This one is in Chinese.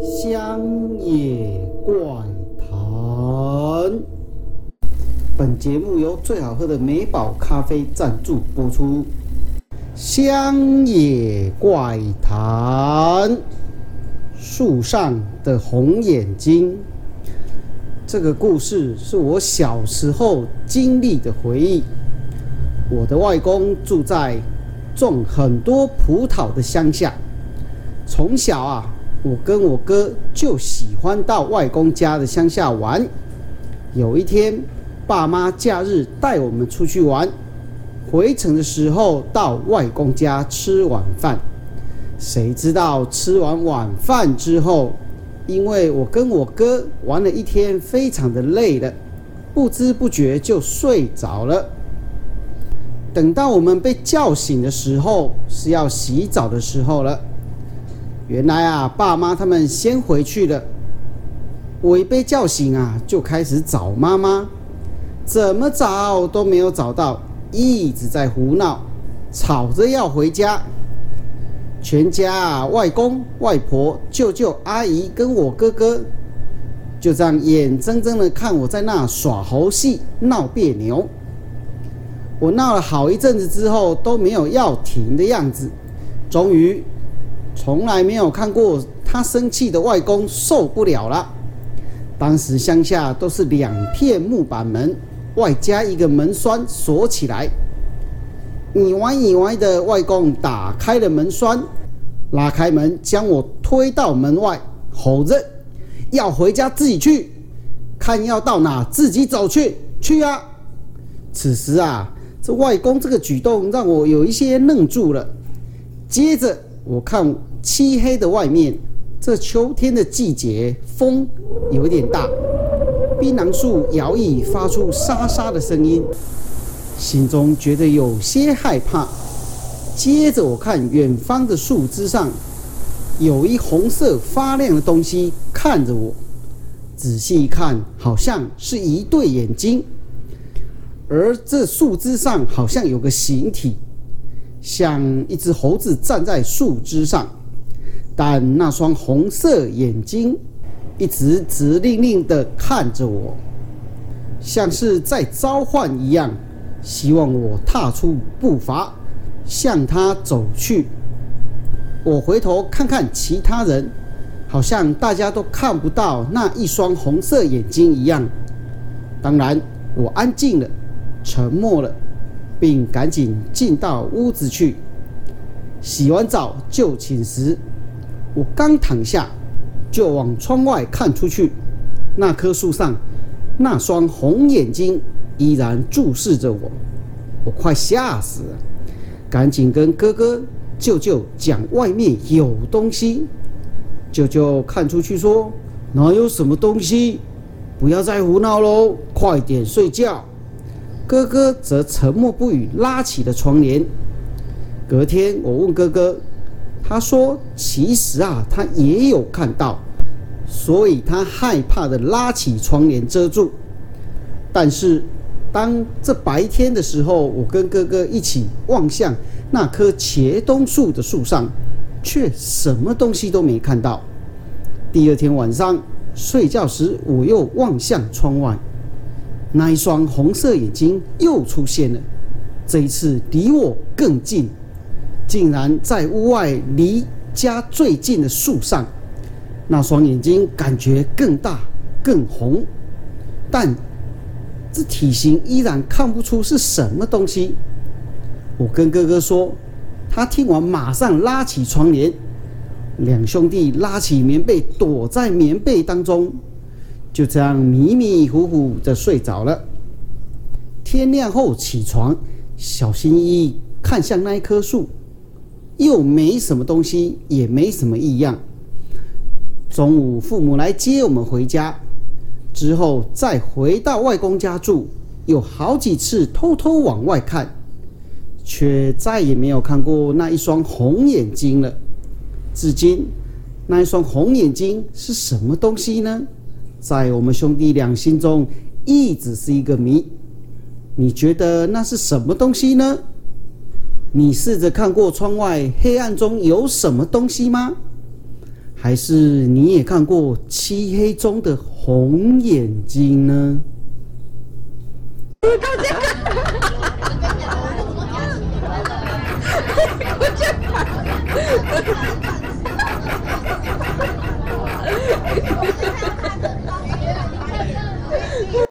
乡野怪谈。本节目由最好喝的美宝咖啡赞助播出。乡野怪谈，树上的红眼睛。这个故事是我小时候经历的回忆。我的外公住在种很多葡萄的乡下。从小啊，我跟我哥就喜欢到外公家的乡下玩。有一天，爸妈假日带我们出去玩，回程的时候到外公家吃晚饭。谁知道吃完晚饭之后，因为我跟我哥玩了一天，非常的累了，不知不觉就睡着了。等到我们被叫醒的时候，是要洗澡的时候了。原来啊，爸妈他们先回去了。我一被叫醒啊，就开始找妈妈，怎么找都没有找到，一直在胡闹，吵着要回家。全家啊，外公、外婆、舅舅、阿姨跟我哥哥，就这样眼睁睁的看我在那耍猴戏、闹别扭。我闹了好一阵子之后，都没有要停的样子，终于。从来没有看过他生气的外公受不了了。当时乡下都是两片木板门，外加一个门栓锁起来。你歪你歪的外公打开了门栓，拉开门将我推到门外，吼着要回家自己去，看要到哪自己走去去啊！此时啊，这外公这个举动让我有一些愣住了。接着我看。漆黑的外面，这秋天的季节，风有点大，槟榔树摇曳，发出沙沙的声音，心中觉得有些害怕。接着我看远方的树枝上，有一红色发亮的东西看着我，仔细一看，好像是一对眼睛，而这树枝上好像有个形体，像一只猴子站在树枝上。但那双红色眼睛一直直愣愣地看着我，像是在召唤一样，希望我踏出步伐向他走去。我回头看看其他人，好像大家都看不到那一双红色眼睛一样。当然，我安静了，沉默了，并赶紧进到屋子去。洗完澡就寝时。我刚躺下，就往窗外看出去，那棵树上那双红眼睛依然注视着我，我快吓死了，赶紧跟哥哥、舅舅讲外面有东西。舅舅看出去说：“哪有什么东西？不要再胡闹喽，快点睡觉。”哥哥则沉默不语，拉起了窗帘。隔天，我问哥哥。他说：“其实啊，他也有看到，所以他害怕的拉起窗帘遮住。但是，当这白天的时候，我跟哥哥一起望向那棵茄冬树的树上，却什么东西都没看到。第二天晚上睡觉时，我又望向窗外，那一双红色眼睛又出现了，这一次离我更近。”竟然在屋外离家最近的树上，那双眼睛感觉更大、更红，但这体型依然看不出是什么东西。我跟哥哥说，他听完马上拉起窗帘，两兄弟拉起棉被躲在棉被当中，就这样迷迷糊糊的睡着了。天亮后起床，小心翼翼看向那一棵树。又没什么东西，也没什么异样。中午父母来接我们回家，之后再回到外公家住，有好几次偷偷往外看，却再也没有看过那一双红眼睛了。至今，那一双红眼睛是什么东西呢？在我们兄弟俩心中，一直是一个谜。你觉得那是什么东西呢？你试着看过窗外黑暗中有什么东西吗？还是你也看过漆黑中的红眼睛呢？